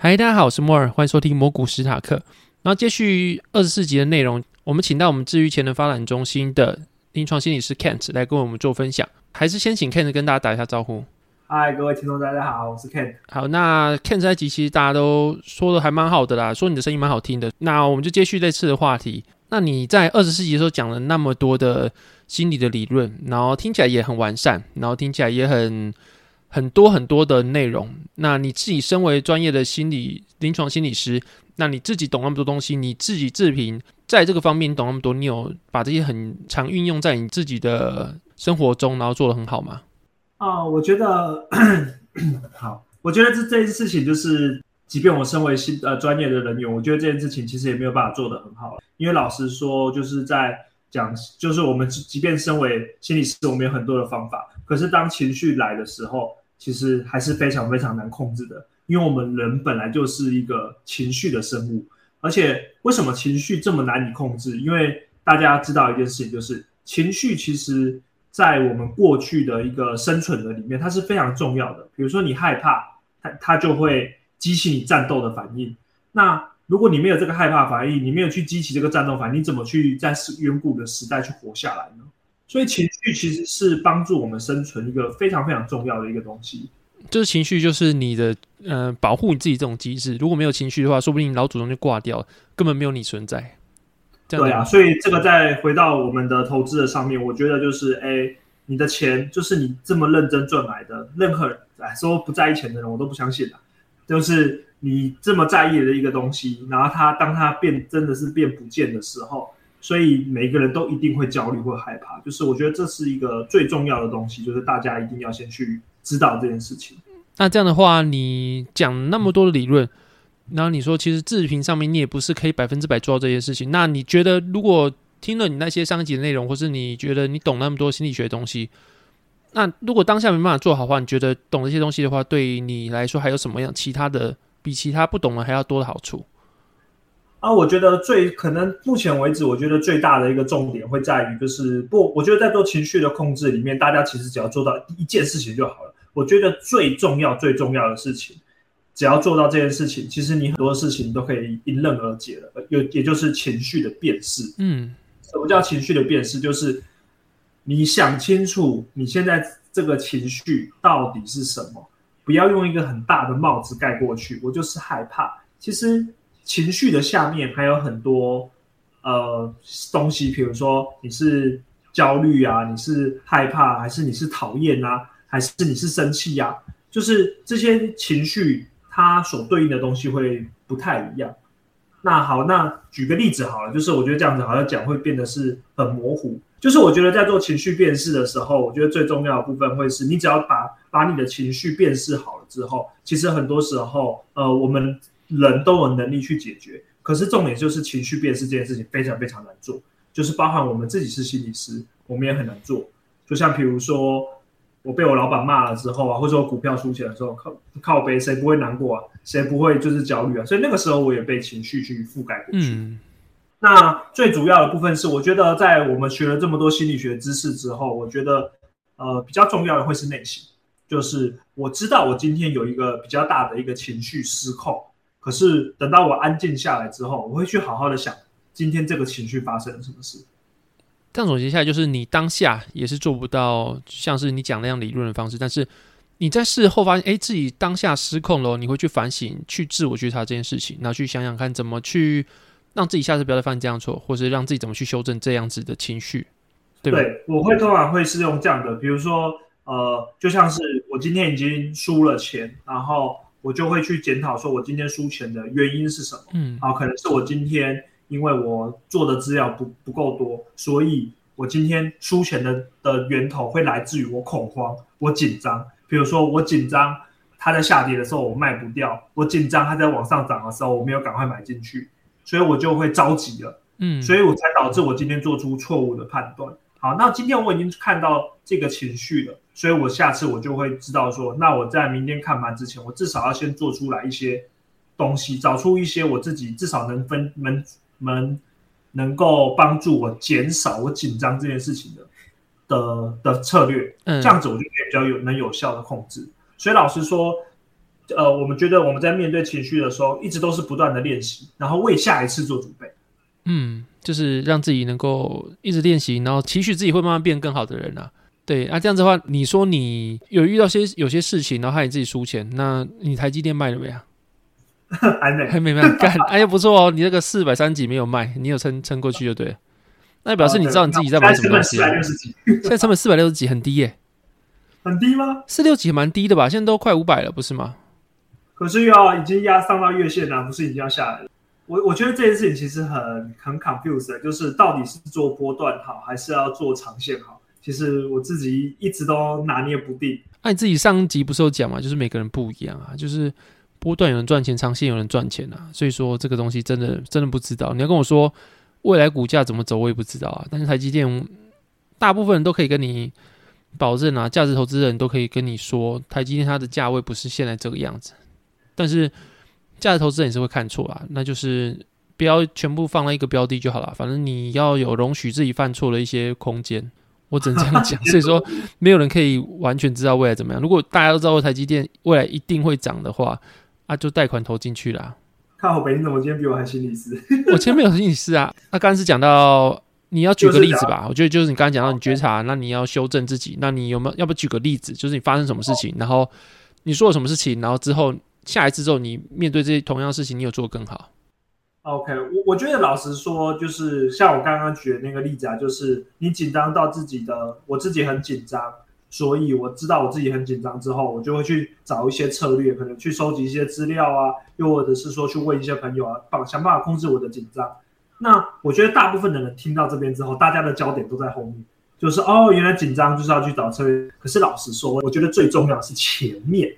嗨，大家好，我是莫尔，欢迎收听魔股史塔克。然后接续二十四集的内容，我们请到我们治愈潜能发展中心的临床心理师 Kent 来跟我们做分享。还是先请 Kent 跟大家打一下招呼。嗨，各位听众，大家好，我是 Kent。好，那 Kent 这集其实大家都说的还蛮好的啦，说你的声音蛮好听的。那我们就接续这次的话题。那你在二十四集的时候讲了那么多的心理的理论，然后听起来也很完善，然后听起来也很。很多很多的内容，那你自己身为专业的心理临床心理师，那你自己懂那么多东西，你自己自评在这个方面懂那么多，你有把这些很常运用在你自己的生活中，然后做得很好吗？啊、我觉得 好，我觉得这这件事情就是，即便我身为心呃专业的人员，我觉得这件事情其实也没有办法做得很好，因为老实说，就是在讲，就是我们即便身为心理师，我们有很多的方法，可是当情绪来的时候。其实还是非常非常难控制的，因为我们人本来就是一个情绪的生物，而且为什么情绪这么难以控制？因为大家知道一件事情，就是情绪其实，在我们过去的一个生存的里面，它是非常重要的。比如说你害怕，它它就会激起你战斗的反应。那如果你没有这个害怕反应，你没有去激起这个战斗反应，你怎么去在远古的时代去活下来呢？所以情绪其实是帮助我们生存一个非常非常重要的一个东西，就是情绪就是你的呃保护你自己这种机制。如果没有情绪的话，说不定老祖宗就挂掉了，根本没有你存在。对啊，所以这个再回到我们的投资的上面，我觉得就是哎，你的钱就是你这么认真赚来的，任何人来说不在意钱的人，我都不相信的。就是你这么在意的一个东西，然后它当它变真的是变不见的时候。所以每个人都一定会焦虑或害怕，就是我觉得这是一个最重要的东西，就是大家一定要先去知道这件事情。那这样的话，你讲那么多的理论，然后你说其实自评上面你也不是可以百分之百做到这件事情。那你觉得，如果听了你那些上一集的内容，或是你觉得你懂那么多心理学的东西，那如果当下没办法做好的话，你觉得懂这些东西的话，对于你来说还有什么样其他的比其他不懂的还要多的好处？啊，我觉得最可能目前为止，我觉得最大的一个重点会在于，就是不，我觉得在做情绪的控制里面，大家其实只要做到一件事情就好了。我觉得最重要、最重要的事情，只要做到这件事情，其实你很多事情都可以迎刃而解了。有，也就是情绪的辨识。嗯，什么叫情绪的辨识？就是你想清楚你现在这个情绪到底是什么，不要用一个很大的帽子盖过去。我就是害怕，其实。情绪的下面还有很多呃东西，比如说你是焦虑啊，你是害怕，还是你是讨厌啊，还是你是生气呀？就是这些情绪，它所对应的东西会不太一样。那好，那举个例子好了，就是我觉得这样子好像讲会变得是很模糊。就是我觉得在做情绪辨识的时候，我觉得最重要的部分会是你只要把把你的情绪辨识好了之后，其实很多时候呃我们。人都有能力去解决，可是重点就是情绪辨识这件事情非常非常难做，就是包含我们自己是心理师，我们也很难做。就像比如说，我被我老板骂了之后啊，或者说我股票输钱的时候，靠靠背，谁不会难过啊？谁不会就是焦虑啊？所以那个时候我也被情绪去覆盖过去。嗯。那最主要的部分是，我觉得在我们学了这么多心理学知识之后，我觉得呃比较重要的会是内心，就是我知道我今天有一个比较大的一个情绪失控。可是等到我安静下来之后，我会去好好的想今天这个情绪发生了什么事。这样总结下来，就是你当下也是做不到像是你讲那样理论的方式，但是你在事后发现，哎，自己当下失控了，你会去反省、去自我觉察这件事情，然后去想想看怎么去让自己下次不要再犯这样错，或是让自己怎么去修正这样子的情绪，对吧？对，我会通常会是用这样的，比如说，呃，就像是我今天已经输了钱，然后。我就会去检讨，说我今天输钱的原因是什么？嗯，好，可能是我今天因为我做的资料不不够多，所以我今天输钱的的源头会来自于我恐慌，我紧张。比如说我紧张，它在下跌的时候我卖不掉；我紧张，它在往上涨的时候我没有赶快买进去，所以我就会着急了。嗯，所以我才导致我今天做出错误的判断。好，那今天我已经看到这个情绪了，所以我下次我就会知道说，那我在明天看盘之前，我至少要先做出来一些东西，找出一些我自己至少能分能能能够帮助我减少我紧张这件事情的的的策略，这样子我就可以比较有能有效的控制。所以老实说，呃，我们觉得我们在面对情绪的时候，一直都是不断的练习，然后为下一次做准备。嗯，就是让自己能够一直练习，然后期许自己会慢慢变更好的人啊。对，那、啊、这样子的话，你说你有遇到些有些事情，然后害你自己输钱，那你台积电卖了没啊？还没，还没卖，干，哎呀不错哦，你那个四百三十几没有卖，你有撑撑过去就对了。那表示你知道你自己在买什么东西、啊。现在成本四百六十几，很低耶。很低吗？四六几蛮低的吧？现在都快五百了，不是吗？可是又要已经压上到月线了，不是已经要下来了？我我觉得这件事情其实很很 confused，就是到底是做波段好，还是要做长线好？其实我自己一直都拿捏不定。那、你自己上集不是有讲嘛？就是每个人不一样啊，就是波段有人赚钱，长线有人赚钱啊。所以说这个东西真的真的不知道。你要跟我说未来股价怎么走，我也不知道啊。但是台积电大部分人都可以跟你保证啊，价值投资人都可以跟你说，台积电它的价位不是现在这个样子。但是价值投资人也是会看错啊，那就是不要全部放在一个标的就好了。反正你要有容许自己犯错的一些空间。我只能这样讲，所以说 没有人可以完全知道未来怎么样。如果大家都知道台积电未来一定会涨的话，啊，就贷款投进去啦。看好北京怎么今天比我还心理师？我前面有心理师啊。那刚刚是讲到你要举个例子吧？我觉得就是你刚刚讲到你觉察，那你要修正自己。那你有没有要不举个例子？就是你发生什么事情，然后你说了什么事情，然后之后下一次之后你面对这些同样的事情，你有做更好？OK，我我觉得老实说，就是像我刚刚举的那个例子啊，就是你紧张到自己的，我自己很紧张，所以我知道我自己很紧张之后，我就会去找一些策略，可能去收集一些资料啊，又或者是说去问一些朋友啊，帮想办法控制我的紧张。那我觉得大部分的人听到这边之后，大家的焦点都在后面，就是哦，原来紧张就是要去找策略。可是老实说，我觉得最重要的是前面。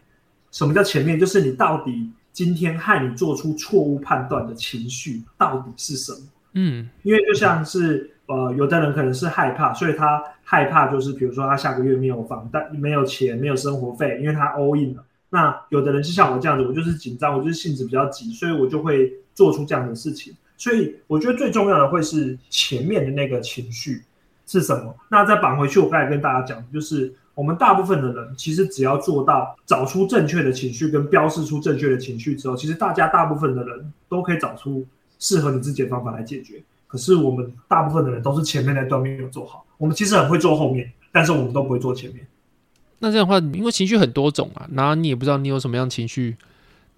什么叫前面？就是你到底。今天害你做出错误判断的情绪到底是什么？嗯，因为就像是呃，有的人可能是害怕，所以他害怕就是比如说他下个月没有房贷、没有钱、没有生活费，因为他 all in 了。那有的人是像我这样子，我就是紧张，我就是性子比较急，所以我就会做出这样的事情。所以我觉得最重要的会是前面的那个情绪是什么？那再绑回去，我刚才跟大家讲，就是。我们大部分的人其实只要做到找出正确的情绪跟标示出正确的情绪之后，其实大家大部分的人都可以找出适合你自己的方法来解决。可是我们大部分的人都是前面那段没有做好，我们其实很会做后面，但是我们都不会做前面。那这样的话，因为情绪很多种啊，然后你也不知道你有什么样情绪，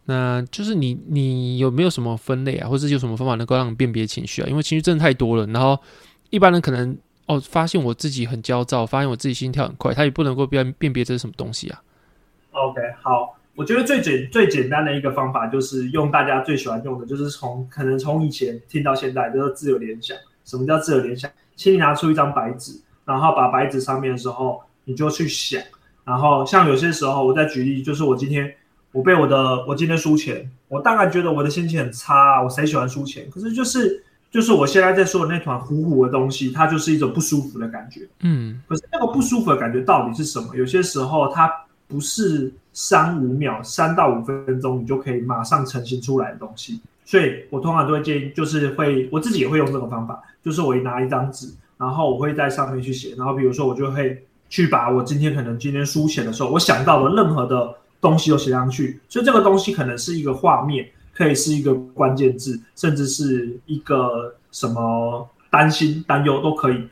那就是你你有没有什么分类啊，或者有什么方法能够让你辨别情绪啊？因为情绪真的太多了，然后一般人可能。哦，发现我自己很焦躁，发现我自己心跳很快，他也不能够辨辨别这是什么东西啊。OK，好，我觉得最简最简单的一个方法就是用大家最喜欢用的，就是从可能从以前听到现在，就是自由联想。什么叫自由联想？请你拿出一张白纸，然后把白纸上面的时候，你就去想。然后像有些时候，我再举例，就是我今天我被我的我今天输钱，我大概觉得我的心情很差，我谁喜欢输钱？可是就是。就是我现在在说的那团糊糊的东西，它就是一种不舒服的感觉。嗯，可是那个不舒服的感觉到底是什么？有些时候它不是三五秒、三到五分钟你就可以马上成型出来的东西。所以我通常都会建议，就是会我自己也会用这种方法，就是我一拿一张纸，然后我会在上面去写，然后比如说我就会去把我今天可能今天书写的时候，我想到的任何的东西都写上去。所以这个东西可能是一个画面。可以是一个关键字，甚至是一个什么担心、担忧都可以。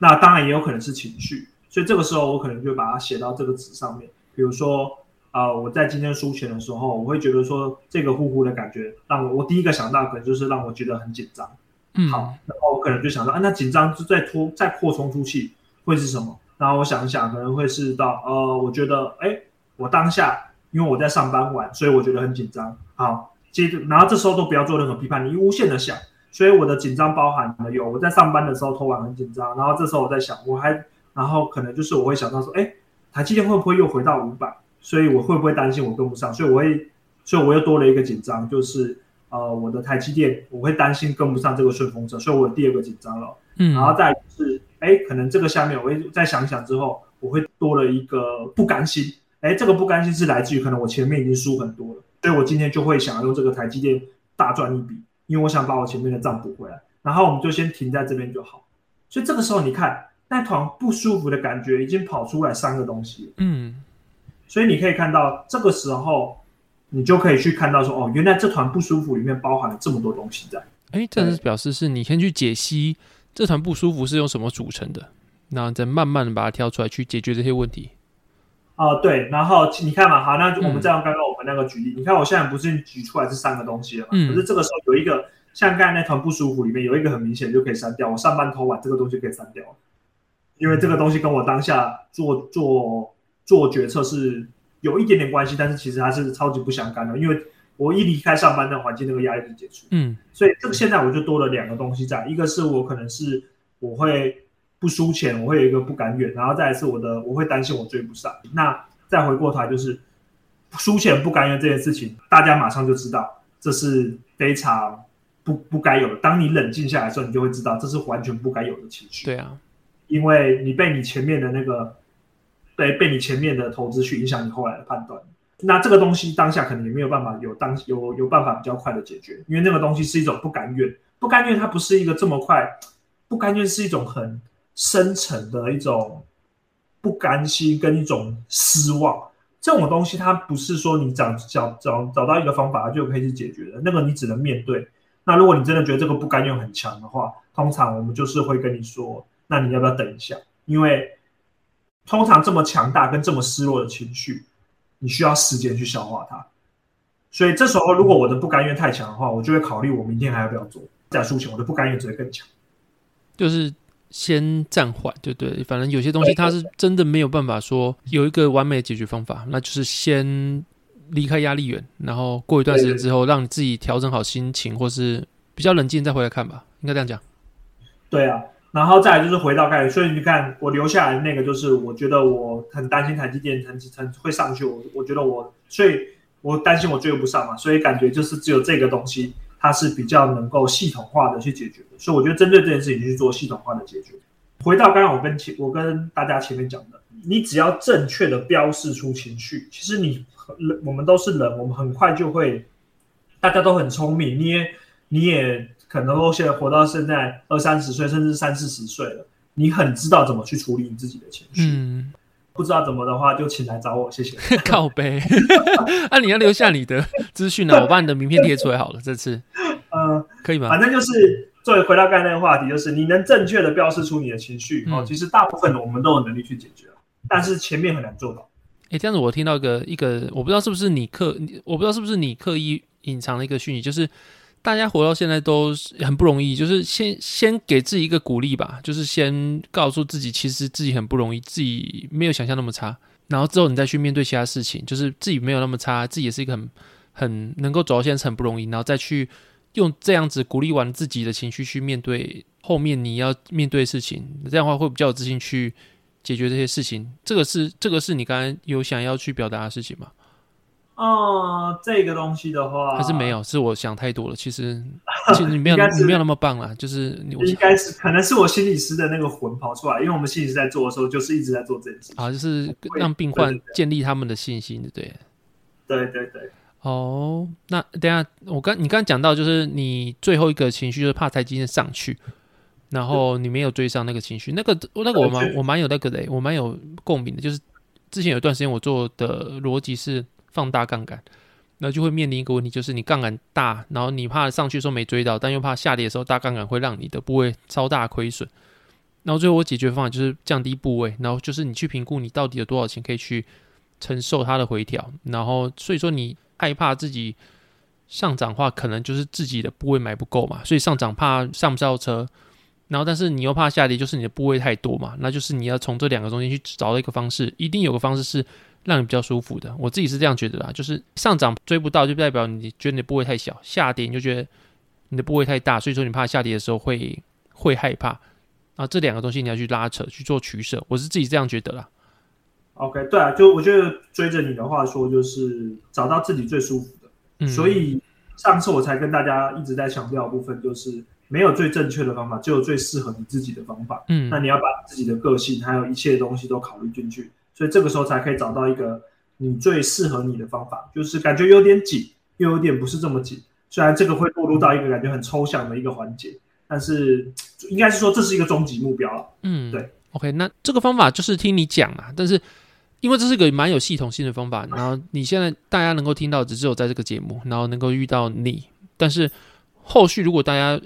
那当然也有可能是情绪，所以这个时候我可能就把它写到这个纸上面。比如说，呃，我在今天输钱的时候，我会觉得说这个呼呼的感觉，让我我第一个想到可能就是让我觉得很紧张。嗯，好，然后我可能就想到啊，那紧张就再拖再扩充出去会是什么？然后我想一想，可能会是到呃，我觉得哎，我当下因为我在上班晚，所以我觉得很紧张。好。接着，然后这时候都不要做任何批判，你无限的想。所以我的紧张包含了有我在上班的时候偷懒很紧张，然后这时候我在想，我还，然后可能就是我会想到说，哎，台积电会不会又回到五百？所以我会不会担心我跟不上？所以我会，所以我又多了一个紧张，就是呃，我的台积电我会担心跟不上这个顺风车，所以我有第二个紧张了。嗯，然后再是，哎，可能这个下面我会再想想之后，我会多了一个不甘心。哎，这个不甘心是来自于可能我前面已经输很多了。所以我今天就会想要用这个台积电大赚一笔，因为我想把我前面的账补回来。然后我们就先停在这边就好。所以这个时候你看那团不舒服的感觉已经跑出来三个东西。嗯，所以你可以看到这个时候你就可以去看到说，哦，原来这团不舒服里面包含了这么多东西在。哎，这是表示是你先去解析这团不舒服是由什么组成的，然后再慢慢的把它挑出来去解决这些问题。啊、呃，对，然后你看嘛，好，那我们再用刚刚那个举例，嗯、你看我现在不是举出来这三个东西了嘛？嗯。可是这个时候有一个像刚才那团不舒服里面有一个很明显就可以删掉，我上班偷懒这个东西可以删掉，因为这个东西跟我当下做做做决策是有一点点关系，但是其实它是超级不相干的，因为我一离开上班的环境，那个压力就解除。嗯。所以这个现在我就多了两个东西在，一个是我可能是我会。不输钱，我会有一个不敢远，然后再一次我的，我会担心我追不上。那再回过头来就是输钱不甘愿这件事情，大家马上就知道这是非常不不该有的。当你冷静下来的时候，你就会知道这是完全不该有的情绪。对啊，因为你被你前面的那个被被你前面的投资去影响你后来的判断。那这个东西当下可能也没有办法有当有有办法比较快的解决，因为那个东西是一种不甘愿，不甘愿它不是一个这么快，不甘愿是一种很。深沉的一种不甘心跟一种失望，这种东西它不是说你找找找找到一个方法就可以去解决的，那个你只能面对。那如果你真的觉得这个不甘愿很强的话，通常我们就是会跟你说，那你要不要等一下？因为通常这么强大跟这么失落的情绪，你需要时间去消化它。所以这时候如果我的不甘愿太强的话，我就会考虑我明天还要不要做。再输钱，我的不甘愿只会更强，就是。先暂缓，对对，反正有些东西它是真的没有办法说有一个完美的解决方法，那就是先离开压力源，然后过一段时间之后，让你自己调整好心情，或是比较冷静再回来看吧，应该这样讲。对啊，然后再来就是回到开始，所以你看我留下来的那个，就是我觉得我很担心台积电很很会上去，我我觉得我，所以我担心我追不上嘛，所以感觉就是只有这个东西。它是比较能够系统化的去解决的，所以我觉得针对这件事情去做系统化的解决。回到刚刚我跟前我跟大家前面讲的，你只要正确的标示出情绪，其实你我们都是人，我们很快就会，大家都很聪明，你也你也可能都现在活到现在二三十岁，甚至三四十岁了，你很知道怎么去处理你自己的情绪。不知道怎么的话，就请来找我，谢谢。靠北，那、啊、你要留下你的资讯呢？我把你的名片贴出来好了。这次，呃，可以吗？反正就是，作为回到刚才那个话题，就是你能正确的标示出你的情绪、嗯、哦。其实大部分的我们都有能力去解决，但是前面很难做到。哎、欸，这样子我听到一个一个，我不知道是不是你刻，我不知道是不是你刻意隐藏的一个讯息，就是。大家活到现在都很不容易，就是先先给自己一个鼓励吧，就是先告诉自己，其实自己很不容易，自己没有想象那么差。然后之后你再去面对其他事情，就是自己没有那么差，自己也是一个很 很能够走到现在是很不容易。然后再去用这样子鼓励完自己的情绪去面对后面你要面对的事情，这样的话会比较有自信去解决这些事情。这个是这个是你刚才有想要去表达的事情吗？哦，这个东西的话，还是没有，是我想太多了。其实，其实你没有，你没有那么棒啦。就是你应该是，可能是我心理师的那个魂跑出来，因为我们心理师在做的时候，就是一直在做这件事情啊，就是让病患建立他们的信心，对不对？对对对。哦，那等下我刚你刚刚讲到，就是你最后一个情绪就是怕台积电上去，然后你没有追上那个情绪，那个那个我蛮我蛮有那个的，我蛮有共鸣的。就是之前有一段时间我做的逻辑是。放大杠杆，那就会面临一个问题，就是你杠杆大，然后你怕上去的时候没追到，但又怕下跌的时候大杠杆会让你的部位超大亏损。然后最后我解决方法就是降低部位，然后就是你去评估你到底有多少钱可以去承受它的回调。然后所以说你害怕自己上涨的话，可能就是自己的部位买不够嘛，所以上涨怕上不上车。然后但是你又怕下跌，就是你的部位太多嘛，那就是你要从这两个中间去找到一个方式，一定有个方式是。让你比较舒服的，我自己是这样觉得啦，就是上涨追不到，就代表你觉得你的部位太小；下跌你就觉得你的部位太大，所以说你怕下跌的时候会会害怕。啊这两个东西你要去拉扯去做取舍，我是自己这样觉得啦。OK，对啊，就我觉得追着你的话说，就是找到自己最舒服的。嗯，所以上次我才跟大家一直在强调的部分，就是没有最正确的方法，只有最适合你自己的方法。嗯，那你要把自己的个性还有一切东西都考虑进去。所以这个时候才可以找到一个你最适合你的方法，就是感觉有点紧，又有点不是这么紧。虽然这个会落入到一个感觉很抽象的一个环节，但是应该是说这是一个终极目标了。嗯，对。OK，那这个方法就是听你讲啊，但是因为这是个蛮有系统性的方法。然后你现在大家能够听到，只有在这个节目，然后能够遇到你。但是后续如果大家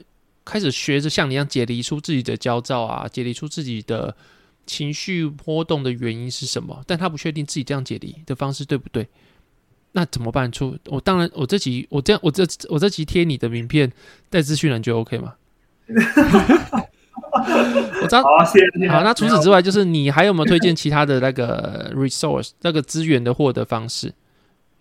开始学着像你一样解离出自己的焦躁啊，解离出自己的情绪波动的原因是什么，但他不确定自己这样解离的方式对不对？那怎么办？出我当然，我这集我这样，我这我这集贴你的名片带资讯栏就 OK 吗？我知道。好，谢谢。好，那除此之外，就是你还有没有推荐其他的那个 resource 那个资源的获得方式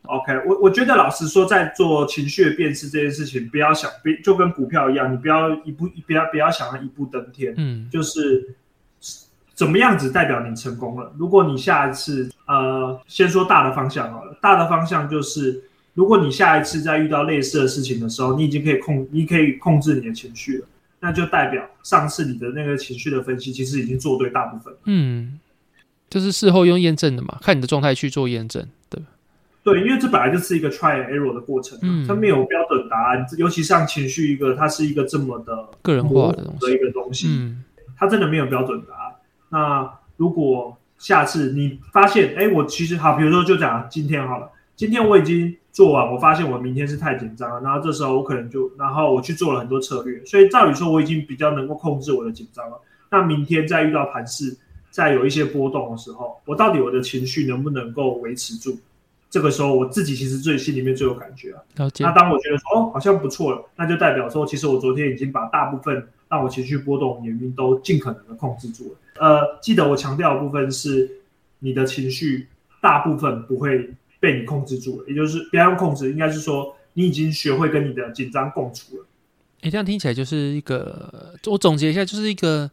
？OK，我我觉得老实说，在做情绪的辨识这件事情，不要想，就跟股票一样，你不要一步，不要不要想要一步登天。嗯，就是。怎么样子代表你成功了？如果你下一次，呃，先说大的方向好了。大的方向就是，如果你下一次再遇到类似的事情的时候，你已经可以控，你可以控制你的情绪了，那就代表上次你的那个情绪的分析其实已经做对大部分了。嗯，就是事后用验证的嘛，看你的状态去做验证，对。对，因为这本来就是一个 try and error 的过程，嗯，它没有标准答案，尤其像情绪一个，它是一个这么的个人化的东西，的一个东西，嗯，它真的没有标准答案。那如果下次你发现，哎，我其实好，比如说就讲今天好了，今天我已经做完，我发现我明天是太紧张了，然后这时候我可能就，然后我去做了很多策略，所以照理说我已经比较能够控制我的紧张了。那明天再遇到盘势，再有一些波动的时候，我到底我的情绪能不能够维持住？这个时候我自己其实最心里面最有感觉啊。那当我觉得说哦，好像不错了，那就代表说，其实我昨天已经把大部分让我情绪波动原因都尽可能的控制住了。呃，记得我强调的部分是，你的情绪大部分不会被你控制住了，也就是不要用控制，应该是说你已经学会跟你的紧张共处了。诶，这样听起来就是一个，我总结一下，就是一个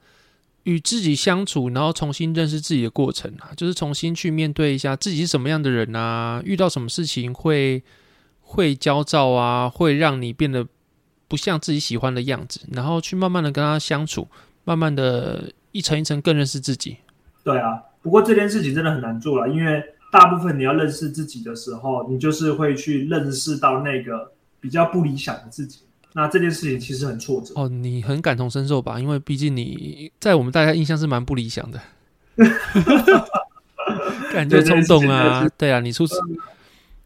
与自己相处，然后重新认识自己的过程啊，就是重新去面对一下自己是什么样的人啊，遇到什么事情会会焦躁啊，会让你变得不像自己喜欢的样子，然后去慢慢的跟他相处，慢慢的。一层一层更认识自己，对啊。不过这件事情真的很难做了，因为大部分你要认识自己的时候，你就是会去认识到那个比较不理想的自己。那这件事情其实很挫折。哦，你很感同身受吧？因为毕竟你在我们大家印象是蛮不理想的，感觉冲动啊，对啊，你出。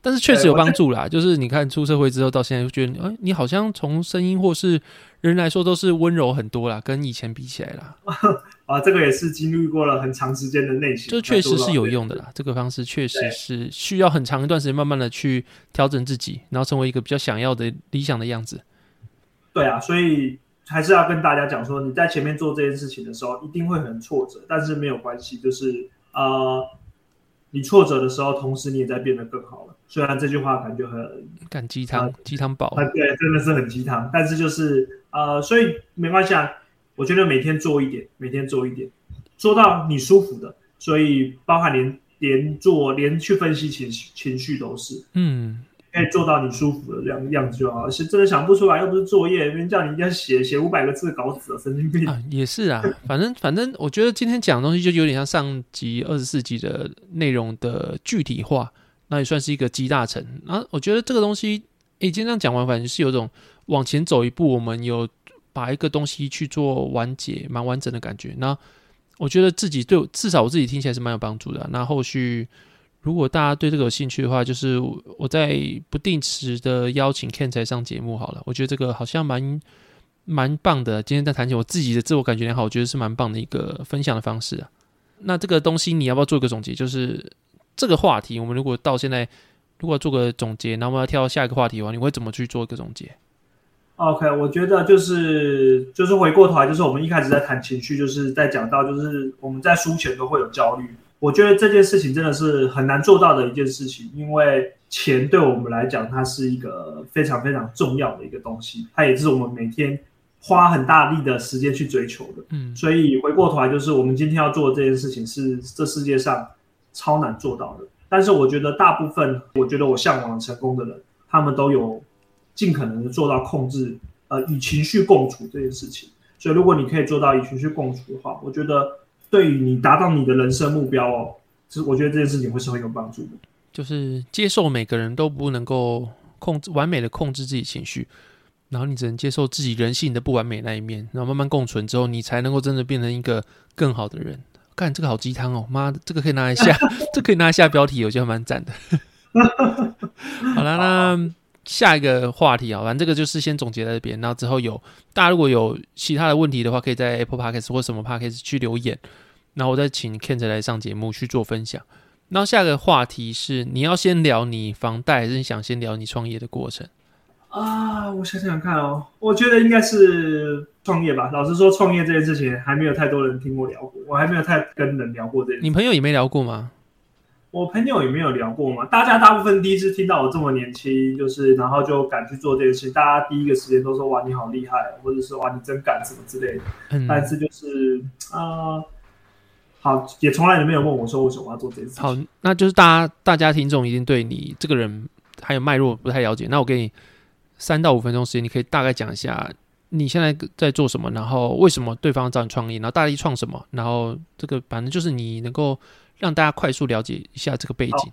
但是确实有帮助啦，就是你看出社会之后到现在，就觉得哎，你好像从声音或是人来说都是温柔很多啦，跟以前比起来啦。啊，这个也是经历过了很长时间的内心。这确实是有用的啦。这个方式确实是需要很长一段时间，慢慢的去调整自己，然后成为一个比较想要的理想的样子。对啊，所以还是要跟大家讲说，你在前面做这件事情的时候，一定会很挫折，但是没有关系，就是呃。你挫折的时候，同时你也在变得更好了。虽然这句话感觉很干鸡汤，鸡汤宝，对，真的是很鸡汤。但是就是呃，所以没关系啊。我觉得每天做一点，每天做一点，做到你舒服的。所以包含连连做连去分析情绪情绪都是，嗯。可以做到你舒服的这样样子就好，是真的想不出来，又不是作业，别人叫你一定要写写五百个字搞死了，神经病。啊，也是啊，反正反正，我觉得今天讲的东西就有点像上集二十四集的内容的具体化，那也算是一个集大成。啊，我觉得这个东西，诶，今天这样讲完，反正是有种往前走一步，我们有把一个东西去做完结，蛮完整的感觉。那我觉得自己对，至少我自己听起来是蛮有帮助的。那后续。如果大家对这个有兴趣的话，就是我在不定时的邀请 Ken 才上节目好了。我觉得这个好像蛮蛮棒的。今天在谈起我自己的自我感觉良好，我觉得是蛮棒的一个分享的方式啊。那这个东西你要不要做一个总结？就是这个话题，我们如果到现在如果做个总结，然后我们要跳到下一个话题的话，你会怎么去做一个总结？OK，我觉得就是就是回过头来，就是我们一开始在谈情绪，就是在讲到就是我们在输钱都会有焦虑。我觉得这件事情真的是很难做到的一件事情，因为钱对我们来讲，它是一个非常非常重要的一个东西，它也是我们每天花很大力的时间去追求的。嗯，所以回过头来，就是我们今天要做的这件事情是这世界上超难做到的。但是我觉得大部分，我觉得我向往成功的人，他们都有尽可能的做到控制，呃，与情绪共处这件事情。所以如果你可以做到与情绪共处的话，我觉得。对于你达到你的人生目标哦，其实我觉得这件事情会是很有帮助的。就是接受每个人都不能够控制完美的控制自己情绪，然后你只能接受自己人性的不完美那一面，然后慢慢共存之后，你才能够真的变成一个更好的人，干这个好鸡汤哦，妈的，这个可以拿来下，这可以拿来下标题，我觉得蛮赞的。好了，那下一个话题啊，反正这个就是先总结在这边，然后之后有大家如果有其他的问题的话，可以在 Apple Podcast 或什么 Podcast 去留言，然后我再请 Kent 来上节目去做分享。然后下个话题是，你要先聊你房贷，还是你想先聊你创业的过程？啊，我想想看哦，我觉得应该是创业吧。老实说，创业这件事情还没有太多人听过聊过，我还没有太跟人聊过这件事。你朋友也没聊过吗？我朋友也没有聊过嘛。大家大部分第一次听到我这么年轻，就是然后就敢去做这件事，大家第一个时间都说哇你好厉害，或者是哇你真敢什么之类的。嗯。但是就是啊、呃，好，也从来也没有问我说为什么要做这件事。好，那就是大家大家听众一定对你这个人还有脉络不太了解，那我给你。三到五分钟时间，你可以大概讲一下你现在在做什么，然后为什么对方找你创业，然后大力创什么，然后这个反正就是你能够让大家快速了解一下这个背景。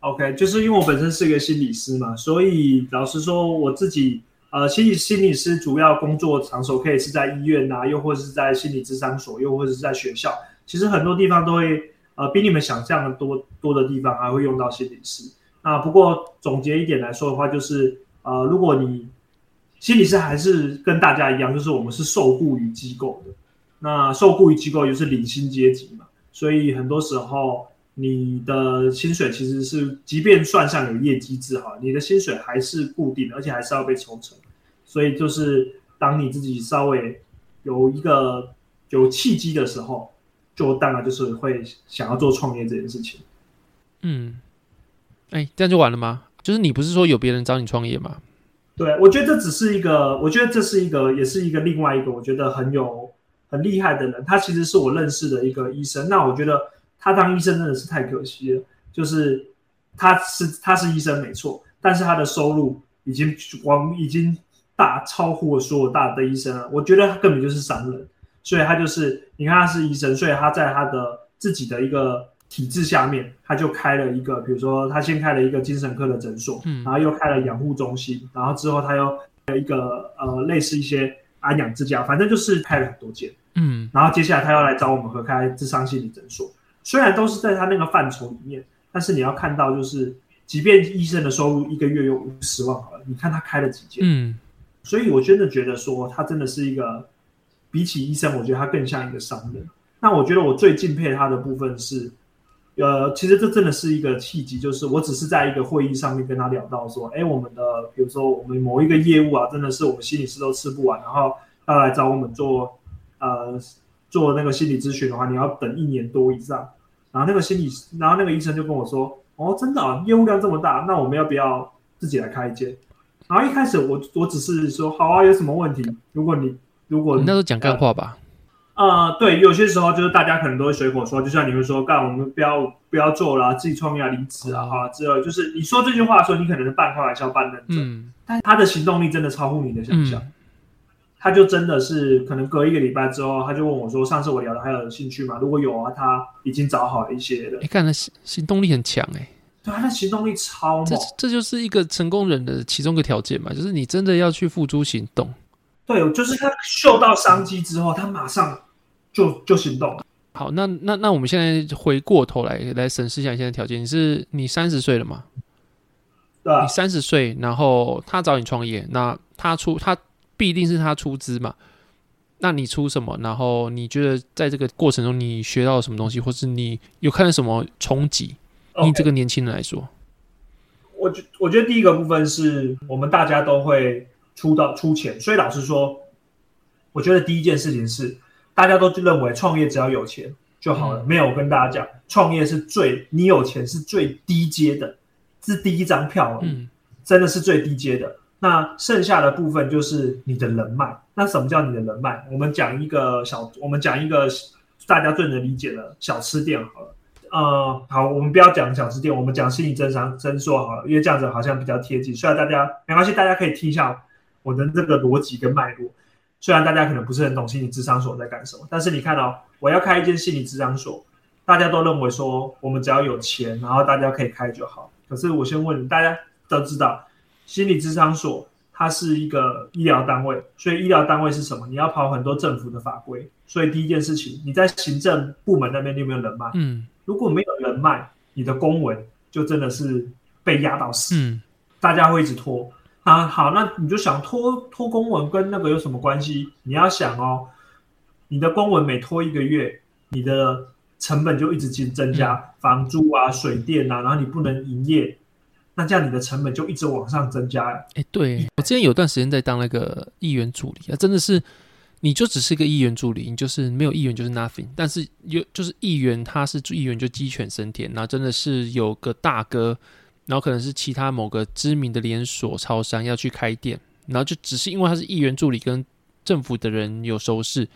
OK，就是因为我本身是一个心理师嘛，所以老实说，我自己呃，心理心理师主要工作场所可以是在医院呐、又或者是在心理咨商所，又或者是在学校，其实很多地方都会呃比你们想象的多多的地方还会用到心理师。那不过总结一点来说的话，就是。呃，如果你心理师还是跟大家一样，就是我们是受雇于机构的，那受雇于机构就是领薪阶级嘛，所以很多时候你的薪水其实是，即便算上有业绩制哈，你的薪水还是固定的，而且还是要被抽成。所以就是当你自己稍微有一个有契机的时候，就当然就是会想要做创业这件事情。嗯，哎，这样就完了吗？就是你不是说有别人找你创业吗？对，我觉得这只是一个，我觉得这是一个，也是一个另外一个，我觉得很有很厉害的人。他其实是我认识的一个医生。那我觉得他当医生真的是太可惜了。就是他是他是医生没错，但是他的收入已经往已经大超乎我所有大的医生了。我觉得他根本就是商人，所以他就是你看他是医生，所以他在他的自己的一个。体制下面，他就开了一个，比如说他先开了一个精神科的诊所，嗯，然后又开了养护中心，然后之后他又开了一个呃类似一些安养之家，反正就是开了很多间，嗯，然后接下来他要来找我们合开智商心理诊所，虽然都是在他那个范畴里面，但是你要看到就是，即便医生的收入一个月有五十万好了，你看他开了几间，嗯，所以我真的觉得说他真的是一个比起医生，我觉得他更像一个商人。那我觉得我最敬佩他的部分是。呃，其实这真的是一个契机，就是我只是在一个会议上面跟他聊到说，哎，我们的比如说我们某一个业务啊，真的是我们心理师都吃不完，然后要来找我们做呃做那个心理咨询的话，你要等一年多以上。然后那个心理，然后那个医生就跟我说，哦，真的啊，业务量这么大，那我们要不要自己来开一间？然后一开始我我只是说，好啊，有什么问题？如果你如果你，那时候讲干话吧。呃，对，有些时候就是大家可能都会随口说，就像你们说，干我们不要不要做了，自己创业离职啊，哈，之后就是你说这句话的时候，你可能是半开玩笑半认真，嗯，但他的行动力真的超乎你的想象，嗯，他就真的是可能隔一个礼拜之后，他就问我说，上次我聊的还有兴趣吗？如果有啊，他已经找好了一些了。你看他行行动力很强哎，对，他的行动力超猛，这这就是一个成功人的其中一个条件嘛，就是你真的要去付诸行动。对，就是他嗅到商机之后，他马上就就行动了。好，那那那我们现在回过头来来审视一下你现在条件。你是你三十岁了吗？对，你三十岁，然后他找你创业，那他出他必定是他出资嘛？那你出什么？然后你觉得在这个过程中你学到了什么东西，或是你有看到什么冲击.你这个年轻人来说，我觉我觉得第一个部分是我们大家都会。出到出钱，所以老实说，我觉得第一件事情是，大家都认为创业只要有钱就好了。嗯、没有，我跟大家讲，创业是最你有钱是最低阶的，是第一张票，嗯，真的是最低阶的。那剩下的部分就是你的人脉。那什么叫你的人脉？我们讲一个小，我们讲一个大家最能理解的小吃店好了。呃，好，我们不要讲小吃店，我们讲心理增商诊所好了，因为这样子好像比较贴近。虽然大家没关系，大家可以听一下。我的这个逻辑跟脉络，虽然大家可能不是很懂心理咨商所在干什么，但是你看、哦、我要开一间心理咨商所，大家都认为说我们只要有钱，然后大家可以开就好。可是我先问你，大家都知道心理咨商所，它它是一个医疗单位，所以医疗单位是什么？你要跑很多政府的法规，所以第一件事情，你在行政部门那边你有没有人脉？嗯，如果没有人脉，你的公文就真的是被压到死，嗯，大家会一直拖啊。好，那你就想拖拖公文跟那个有什么关系？你要想哦，你的公文每拖一个月，你的成本就一直增增加，嗯、房租啊、水电啊，然后你不能营业。那这样你的成本就一直往上增加呀？哎，对，我之前有段时间在当那个议员助理啊，真的是，你就只是个议员助理，你就是没有议员就是 nothing。但是有就是议员，他是议员就鸡犬升天，那真的是有个大哥，然后可能是其他某个知名的连锁超商要去开店，然后就只是因为他是议员助理，跟政府的人有熟识，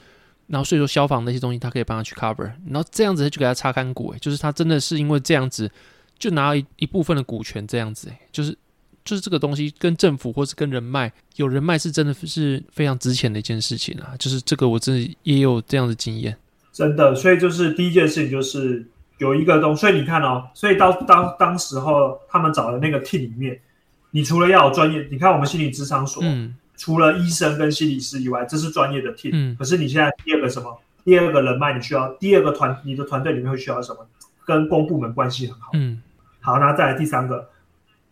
然后所以说消防那些东西他可以帮他去 cover，然后这样子就给他擦干股，哎，就是他真的是因为这样子。就拿一一部分的股权这样子，就是就是这个东西跟政府或是跟人脉有人脉是真的是非常值钱的一件事情啊！就是这个我真的也有这样的经验，真的。所以就是第一件事情就是有一个东，所以你看哦，所以到当当时候他们找的那个 team 里面，你除了要有专业，你看我们心理咨商所，嗯，除了医生跟心理师以外，这是专业的 team，嗯。可是你现在第二个什么？第二个人脉你需要，第二个团你的团队里面会需要什么？跟公部门关系很好，嗯。好，那再来第三个，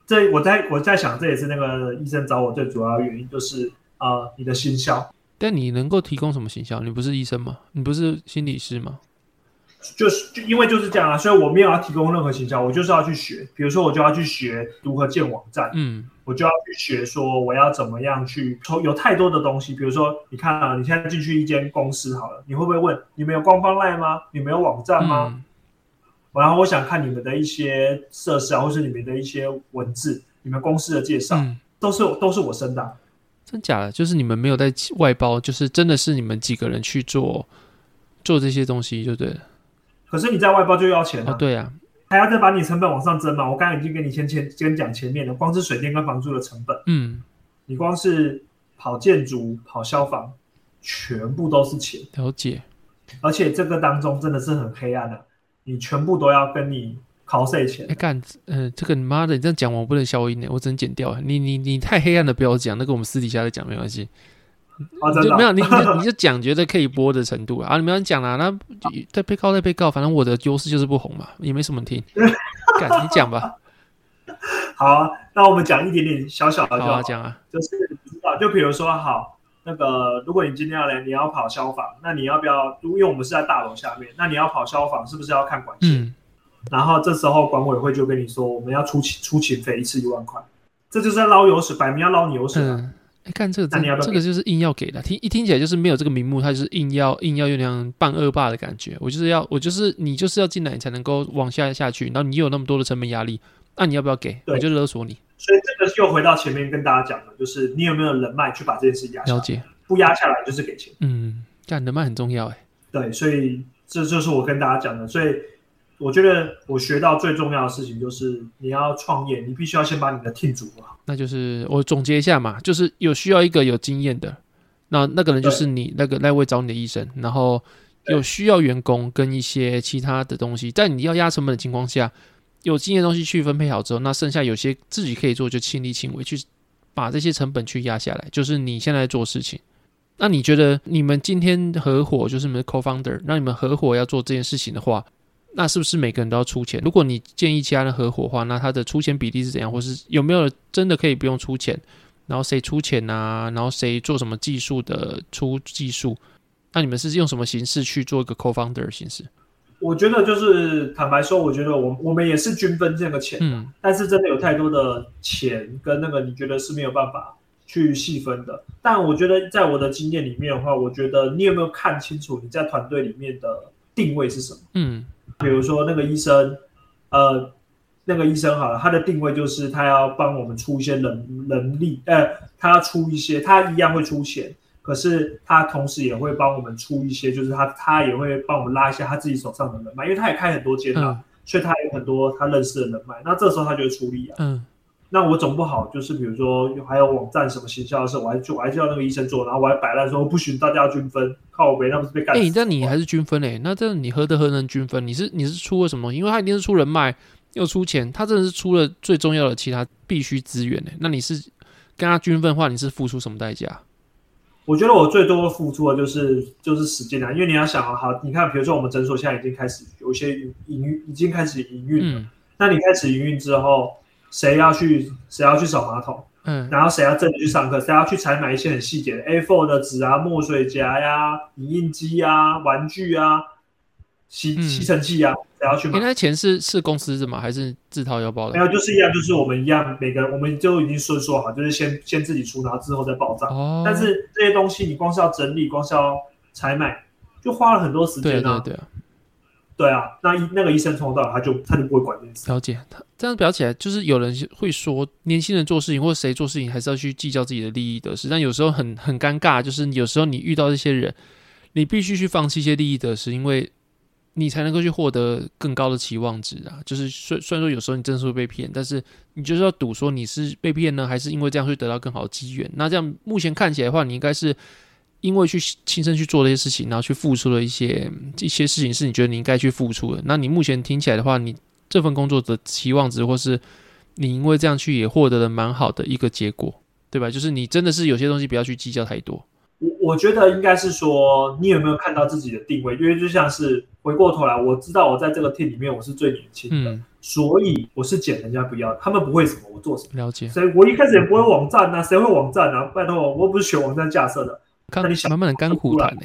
这我在我在想，这也是那个医生找我最主要的原因，就是呃，你的行销。但你能够提供什么行销？你不是医生吗？你不是心理师吗？就是就因为就是这样啊，所以我没有要提供任何形象，我就是要去学。比如说，我就要去学如何建网站，嗯，我就要去学说我要怎么样去从有太多的东西。比如说，你看啊，你现在进去一间公司好了，你会不会问你们有官方 LINE 吗？你们有网站吗？嗯然后我想看你们的一些设施啊，或是你们的一些文字，你们公司的介绍，嗯、都是都是我生的，真假的？就是你们没有在外包，就是真的是你们几个人去做做这些东西，就对了。可是你在外包就要钱啊？哦、对啊，还要再把你成本往上增嘛？我刚才已经跟你先前先讲前面的，光是水电跟房租的成本，嗯，你光是跑建筑、跑消防，全部都是钱。了解。而且这个当中真的是很黑暗的。你全部都要跟你考税钱？哎干，嗯、呃，这个你妈的，你这样讲我不能消音呢，我只能剪掉。你你你太黑暗了，不要讲，那个我们私底下再讲没关系。啊，真的？没有，你你就讲觉得可以播的程度啊，你们要讲啦，那再被告再被告，反正我的优势就是不红嘛，也没什么听。敢，你讲吧。好啊，那我们讲一点点小小的就好，好啊，讲啊，就是啊，就比如说好。那个，如果你今天要来，你要跑消防，那你要不要？因为我们是在大楼下面，那你要跑消防，是不是要看管线？嗯。然后这时候管委会就跟你说，我们要出勤出勤费一次一万块，这就是在捞油水，摆明要捞你油水。嗯。哎，看这个，这个就是硬要给的，听一听起来就是没有这个名目，他就是硬要硬要用那样半恶霸的感觉。我就是要，我就是你就是要进来，你才能够往下下去。然后你有那么多的成本压力，那你要不要给？我就勒索你。所以这个又回到前面跟大家讲的，就是你有没有人脉去把这件事压下来？了解。不压下来就是给钱。嗯，这样人脉很重要哎。对，所以这就是我跟大家讲的。所以我觉得我学到最重要的事情就是，你要创业，你必须要先把你的 team 组合好。那就是我总结一下嘛，就是有需要一个有经验的，那那个人就是你那个那位找你的医生，然后有需要员工跟一些其他的东西，在你要压成本的情况下，有经验的东西去分配好之后，那剩下有些自己可以做，就亲力亲为去把这些成本去压下来，就是你现在做事情。那你觉得你们今天合伙就是你们的 co-founder，那你们合伙要做这件事情的话，那是不是每个人都要出钱？如果你建议其他人合伙的话，那他的出钱比例是怎样？或是有没有真的可以不用出钱？然后谁出钱啊？然后谁做什么技术的出技术？那你们是用什么形式去做一个 co-founder 的形式？我觉得就是坦白说，我觉得我我们也是均分这个钱，嗯，但是真的有太多的钱跟那个，你觉得是没有办法。去细分的，但我觉得在我的经验里面的话，我觉得你有没有看清楚你在团队里面的定位是什么？嗯，比如说那个医生，呃，那个医生好了，他的定位就是他要帮我们出一些能能力，呃，他要出一些，他一样会出钱，可是他同时也会帮我们出一些，就是他他也会帮我们拉一下他自己手上的人脉，因为他也开很多间啊，嗯，所以他有很多他认识的人脉，那这时候他就会出力啊。嗯。那我总不好，就是比如说还有网站什么行销的事，我还就我还叫那个医生做，然后我还摆烂说不许大家均分，靠我没那不是被干死。哎、欸，那你还是均分哎，那这你何德何能均分？你是你是出了什么？因为他一定是出人脉又出钱，他真的是出了最重要的其他必须资源哎。那你是跟他均分的话，你是付出什么代价？我觉得我最多付出的就是就是时间啊，因为你要想啊，好，你看，比如说我们诊所现在已经开始有一些营运，已经开始营运了。嗯、那你开始营运之后，谁要去谁要去扫马桶？嗯，然后谁要真的去上课？谁要去采买一些很细节的 A4 的纸啊、墨水夹呀、影印机啊、玩具啊、吸吸尘器啊？谁要去买？那钱是是公司的吗？还是自掏腰包的？没有，就是一样，就是我们一样，每个人我们就已经说说好，就是先先自己出，然后之后再报账。哦。但是这些东西你光是要整理，光是要采买，就花了很多时间啊。对对对啊。对啊，那那个医生从头到尾他就他就不会管这件事。了解他这样表起来，就是有人会说，年轻人做事情或者谁做事情，还是要去计较自己的利益得失。但有时候很很尴尬，就是有时候你遇到这些人，你必须去放弃一些利益得失，因为。你才能够去获得更高的期望值啊！就是虽虽然说有时候你真的是会被骗，但是你就是要赌说你是被骗呢，还是因为这样会得到更好的机缘？那这样目前看起来的话，你应该是因为去亲身去做这些事情，然后去付出了一些一些事情，是你觉得你应该去付出的。那你目前听起来的话，你这份工作的期望值，或是你因为这样去也获得了蛮好的一个结果，对吧？就是你真的是有些东西不要去计较太多。我我觉得应该是说，你有没有看到自己的定位？因为就像是回过头来，我知道我在这个 team 里面我是最年轻的，嗯、所以我是捡人家不要，他们不会什么，我做什么。了解。所以我一开始也不会网站啊，谁会网站啊？拜托我，我不是学网站架设的。看那你想，满满的甘苦谈呢。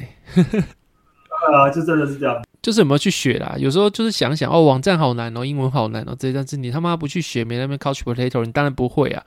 啊，就真的是这样。就是有没有去学啦？有时候就是想想哦，网站好难哦，英文好难哦，这但是你他妈不去学，没那边 couch potato，你当然不会啊。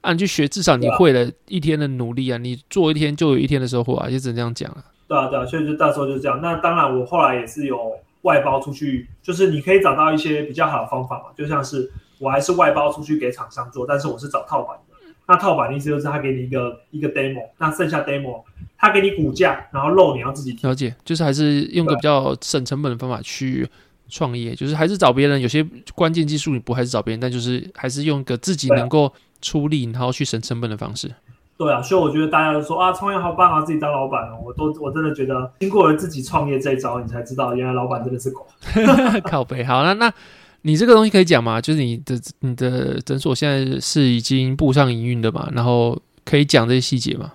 啊，你去学，至少你会了一天的努力啊！啊你做一天就有一天的收获啊，就只能这样讲了。对啊，对啊，所以就到时候就这样。那当然，我后来也是有外包出去，就是你可以找到一些比较好的方法嘛。就像是我还是外包出去给厂商做，但是我是找套版的。那套版的意思就是他给你一个一个 demo，那剩下 demo 他给你骨架，然后肉你要自己了解，就是还是用个比较省成本的方法去创业，就是还是找别人。有些关键技术你不还是找别人，但就是还是用个自己能够。出力，然后去省成本的方式。对啊，所以我觉得大家都说啊，创业好棒啊，自己当老板哦。我都我真的觉得，经过了自己创业这一招，你才知道原来老板真的是狗。靠北，好，那那你这个东西可以讲吗？就是你的你的诊所现在是已经步上营运的嘛？然后可以讲这些细节吗？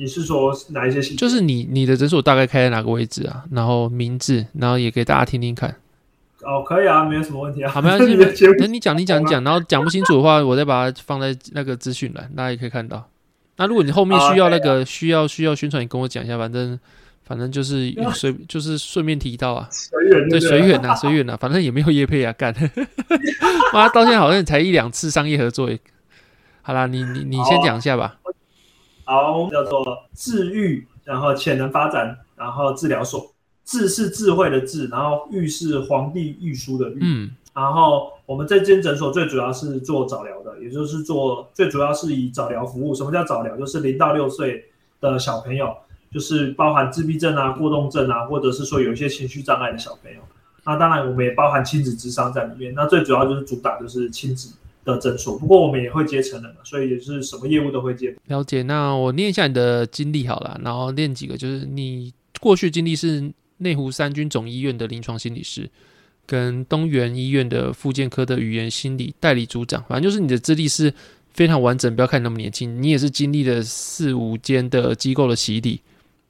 你是说哪一些细节？就是你你的诊所大概开在哪个位置啊？然后名字，然后也给大家听听看。哦，可以啊，没有什么问题啊。好，没关系。等你讲，你讲，你讲，然后讲不清楚的话，我再把它放在那个资讯栏，大家也可以看到。那如果你后面需要那个需要需要宣传，你跟我讲一下，反正反正就是随就是顺便提到啊，对，随缘呐，随缘呐，反正也没有业配啊，干。妈，到现在好像才一两次商业合作。好啦，你你你先讲一下吧。好，叫做治愈，然后潜能发展，然后治疗所。智是智慧的智，然后育是皇帝御书的御。嗯，然后我们这间诊所最主要是做早疗的，也就是做最主要是以早疗服务。什么叫早疗？就是零到六岁的小朋友，就是包含自闭症啊、过动症啊，或者是说有一些情绪障碍的小朋友。那当然我们也包含亲子智商在里面。那最主要就是主打就是亲子的诊所，不过我们也会接成人，所以也是什么业务都会接。了解。那我念一下你的经历好了，然后念几个，就是你过去经历是。内湖三军总医院的临床心理师，跟东元医院的复健科的语言心理代理组长，反正就是你的资历是非常完整。不要看你那么年轻，你也是经历了四五间的机构的洗礼，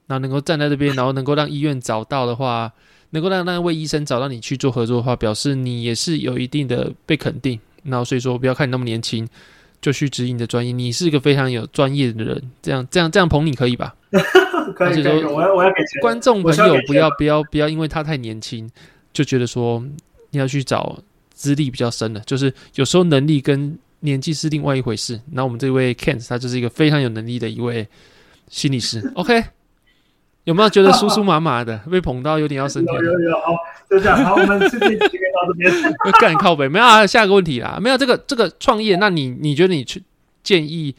那能够站在这边，然后能够让医院找到的话，能够让那位医生找到你去做合作的话，表示你也是有一定的被肯定。然后所以说，不要看你那么年轻，就去指引你的专业，你是一个非常有专业的人。这样这样这样捧你可以吧？可以，可以，我要我要给观众朋友不要不要不要，因为他太年轻，就觉得说你要去找资历比较深的，就是有时候能力跟年纪是另外一回事。那我们这位 Ken 他就是一个非常有能力的一位心理师。OK，有没有觉得酥酥麻麻的被捧到有点要升天？有有有，好，就这样，好，我们这边就到这边。干靠北，没有啊，下一个问题啦，没有这个这个创业，那你你觉得你去建议？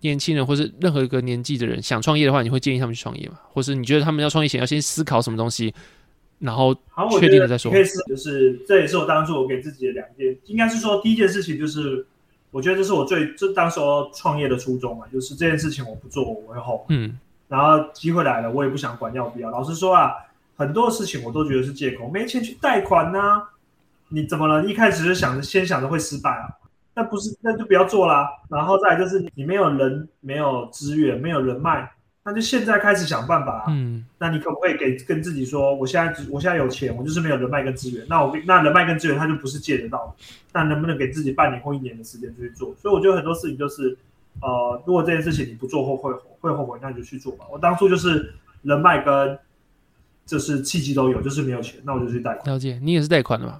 年轻人或是任何一个年纪的人想创业的话，你会建议他们去创业吗？或是你觉得他们要创业前要先思考什么东西，然后确定了再说？可以是，就是这也是我当初我给自己的两件，应该是说第一件事情就是，我觉得这是我最这当时候创业的初衷嘛，就是这件事情我不做我会后悔。嗯，然后机会来了，我也不想管要不要。老实说啊，很多事情我都觉得是借口，没钱去贷款呐、啊，你怎么了？一开始就想着先想着会失败啊。那不是那就不要做啦。然后再来就是你没有人、没有资源、没有人脉，那就现在开始想办法。嗯，那你可不可以给跟自己说，我现在我现在有钱，我就是没有人脉跟资源。那我那人脉跟资源，他就不是借得到的。那能不能给自己半年或一年的时间去做？所以我觉得很多事情就是，呃，如果这件事情你不做后会会后悔，那你就去做吧。我当初就是人脉跟就是契机都有，就是没有钱，那我就去贷款。了解，你也是贷款的嘛？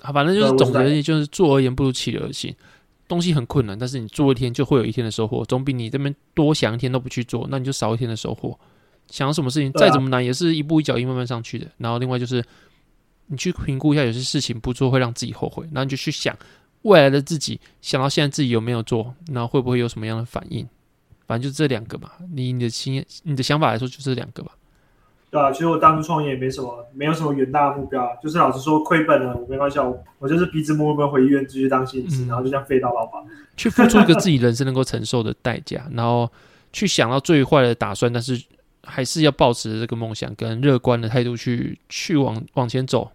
好，反正就是总结，就是做而言不如起而行。东西很困难，但是你做一天就会有一天的收获，总比你这边多想一天都不去做，那你就少一天的收获。想什么事情再怎么难，也是一步一脚印慢慢上去的。然后另外就是，你去评估一下，有些事情不做会让自己后悔，然后你就去想未来的自己，想到现在自己有没有做，然后会不会有什么样的反应。反正就这两个嘛，你你的心你的想法来说就这两个吧。对啊，其实我当初创业也没什么，没有什么远大的目标，就是老实说亏本了，我没关系，我我就是鼻子摸摸回医院继续当心理师，嗯、然后就这样废到老吧。去付出一个自己人生能够承受的代价，然后去想到最坏的打算，但是还是要抱持这个梦想跟乐观的态度去去往往前走，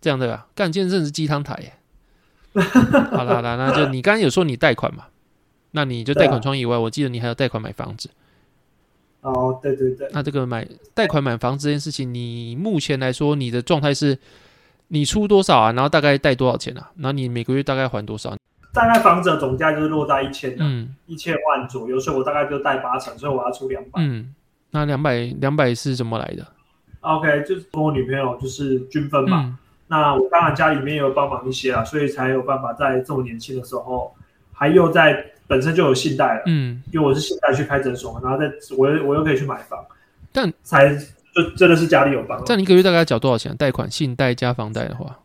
这样对吧？干健身是鸡汤台耶。好啦好啦，那就你刚刚有说你贷款嘛？那你就贷款创业以外，啊、我记得你还有贷款买房子。哦，对对对。那这个买贷款买房这件事情，你目前来说，你的状态是，你出多少啊？然后大概贷多少钱啊？然后你每个月大概还多少？大概房子的总价就是落在一千，嗯，一千万左右，所以我大概就贷八成，所以我要出两百。嗯，那两百两百是怎么来的？OK，就是跟我女朋友就是均分嘛。嗯、那我当然家里面也有帮忙一些啊，所以才有办法在这么年轻的时候，还又在。本身就有信贷了，嗯，因为我是信贷去开诊所，然后再我又我又可以去买房，但才就真的是家里有房。但你一个月大概要缴多少钱？贷款、信贷加房贷的话，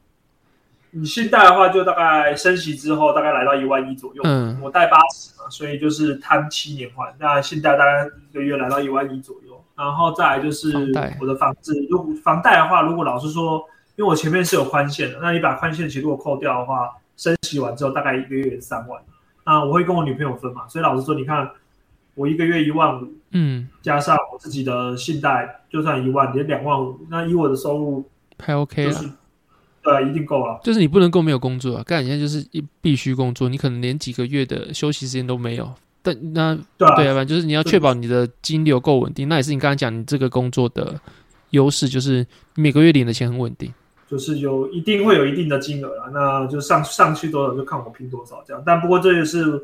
你信贷的话就大概升息之后大概来到一万一左右，嗯，我贷八十嘛，所以就是摊七年还，那信贷大概一个月来到一万一左右，然后再来就是我的房子，如果房贷的话，如果老实说，因为我前面是有宽限的，那你把宽限期如果扣掉的话，升息完之后大概一个月三万。啊，我会跟我女朋友分嘛，所以老实说，你看我一个月一万五，嗯，加上我自己的信贷，就算一万，连两万五，那以我的收入还 OK 了，对，一定够了。就是你不能够没有工作啊，干你现在就是一必须工作，你可能连几个月的休息时间都没有。但那对啊，对啊，反正就是你要确保你的金流够稳定，那也是你刚刚讲你这个工作的优势，就是每个月领的钱很稳定。就是有一定会有一定的金额了，那就上上去多少就看我拼多少这样。但不过这也是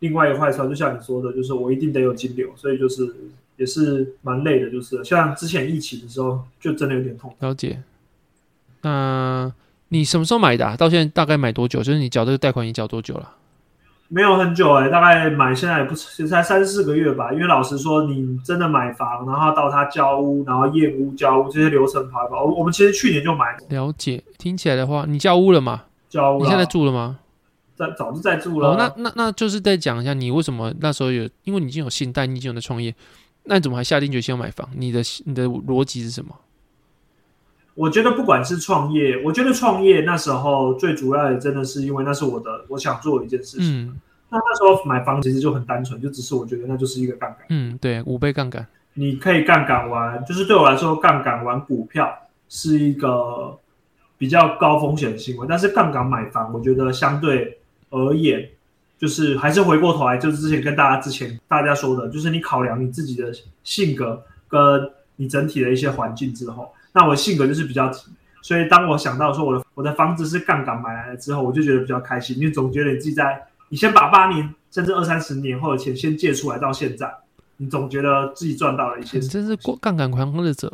另外一个坏处，就像你说的，就是我一定得有金流，所以就是也是蛮累的。就是像之前疫情的时候，就真的有点痛。了解。那你什么时候买的啊？到现在大概买多久？就是你缴这个贷款，你缴多久了？没有很久哎、欸，大概买现在也不才三四个月吧。因为老实说，你真的买房，然后到他交屋，然后验屋、交屋这些流程跑一跑。我我们其实去年就买了。了解，听起来的话，你交屋了吗？交屋了。你现在住了吗？在早就在住了。哦，那那那就是再讲一下，你为什么那时候有？因为你已经有信贷，你已经有在创业，那你怎么还下定决心要买房？你的你的逻辑是什么？我觉得不管是创业，我觉得创业那时候最主要的真的是因为那是我的我想做的一件事情。嗯，那那时候买房其实就很单纯，就只是我觉得那就是一个杠杆。嗯，对，五倍杠杆，你可以杠杆玩，就是对我来说，杠杆玩股票是一个比较高风险的行为。但是杠杆买房，我觉得相对而言，就是还是回过头来，就是之前跟大家之前大家说的，就是你考量你自己的性格跟你整体的一些环境之后。那我性格就是比较急，所以当我想到说我的我的房子是杠杆买来了之后，我就觉得比较开心，因为总觉得你自己在你先把八年甚至二三十年后的钱先借出来到现在，你总觉得自己赚到了一些。你真是过杠杆狂热者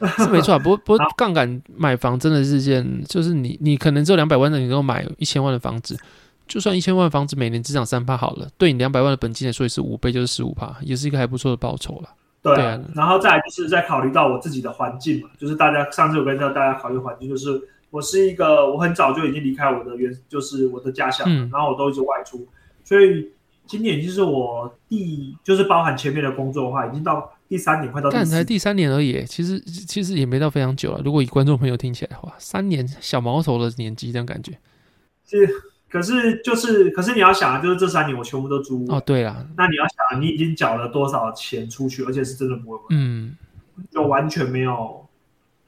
哎，是没错啊。不过不过杠杆买房真的是件，就是你你可能只有两百万的，你都买一千万的房子，就算一千万房子每年只涨三趴好了，对你两百万的本金来说也是五倍，就是十五趴，也是一个还不错的报酬了。对，对啊，然后再来就是再考虑到我自己的环境嘛，就是大家上次有跟大家考虑环境，就是我是一个我很早就已经离开我的原，就是我的家乡，嗯、然后我都一直外出，所以今年已经是我第，就是包含前面的工作的话，已经到第三年，快到但才第三年而已，其实其实也没到非常久了。如果以观众朋友听起来的话，三年小毛头的年纪这样感觉，是。可是就是，可是你要想啊，就是这三年我全部都租哦，对啊，那你要想，你已经缴了多少钱出去，而且是真的不会，嗯，就完全没有，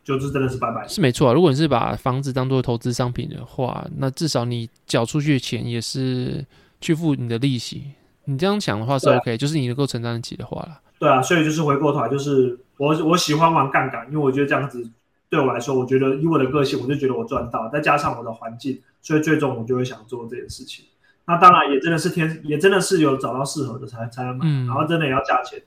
就是真的是拜拜。是没错啊，如果你是把房子当做投资商品的话，那至少你缴出去的钱也是去付你的利息。你这样想的话是 OK，、啊、就是你能够承担得起的话啦。对啊，所以就是回过头来，就是我我喜欢玩杠杆，因为我觉得这样子对我来说，我觉得以我的个性，我就觉得我赚到，再加上我的环境，所以最终我就会想做这件事情。那当然也真的是天，也真的是有找到适合的才才能买，嗯、然后真的也要价钱，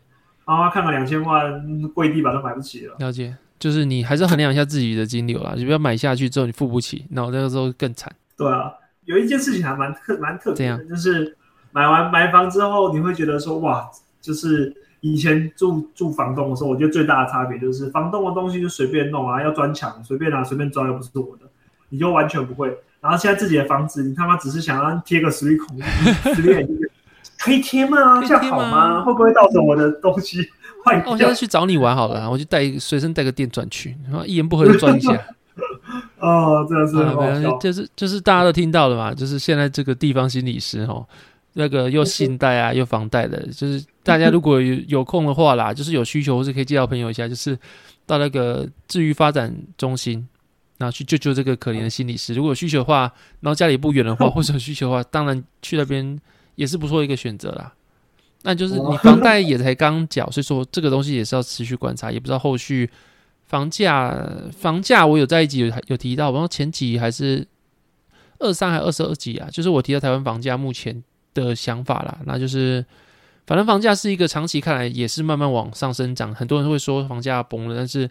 然后看个两千万跪地板都买不起了。了解，就是你还是衡量一下自己的金流啦，你不要买下去之后你付不起，那我那个时候更惨。对啊，有一件事情还蛮特蛮特别的，就是买完买房之后，你会觉得说哇，就是以前住住房东的时候，我觉得最大的差别就是房东的东西就随便弄啊，要钻墙随便拿随便钻又不是我的，你就完全不会。然后现在自己的房子，你他妈只是想要贴个实力孔，实 力可以贴吗？这样好吗？会不会盗走我的东西？坏掉？我现在去找你玩好了，我就带随身带个电钻去，然后一言不合就钻一下。哦，真的是很好笑，啊，就是就是大家都听到了嘛，就是现在这个地方心理师哦，那个又信贷啊又房贷的，就是大家如果有有空的话啦，就是有需求或是可以介绍朋友一下，就是到那个治愈发展中心。然后去救救这个可怜的心理师。如果有需求的话，然后家里不远的话，或者有需求的话，当然去那边也是不错的一个选择啦。那就是你房贷也才刚缴，所以说这个东西也是要持续观察，也不知道后续房价房价。我有在一集有有提到，然后前几还是二三还二十二集啊，就是我提到台湾房价目前的想法啦。那就是反正房价是一个长期看来也是慢慢往上生长，很多人会说房价崩了，但是。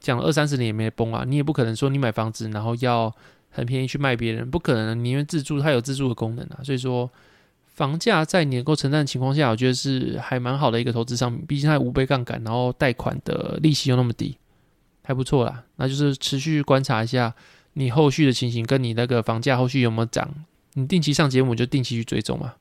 讲了二三十年也没崩啊，你也不可能说你买房子然后要很便宜去卖别人，不可能，你因为自住它有自住的功能啊，所以说房价在你能够承担的情况下，我觉得是还蛮好的一个投资商品，毕竟它有五倍杠杆，然后贷款的利息又那么低，还不错啦。那就是持续观察一下你后续的情形，跟你那个房价后续有没有涨，你定期上节目就定期去追踪嘛。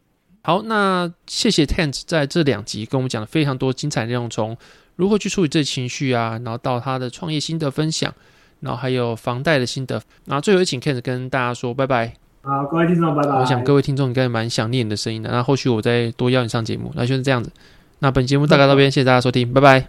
好，那谢谢 Tent 在这两集跟我们讲了非常多精彩内容，从如何去处理这情绪啊，然后到他的创业心得分享，然后还有房贷的心得，然后最后也请 Ken 跟大家说拜拜。好，各位听众拜拜。我想各位听众应该蛮想念你的声音的，那后续我再多邀你上节目，那就是这样子。那本节目大概到这边，谢谢大家收听，拜拜。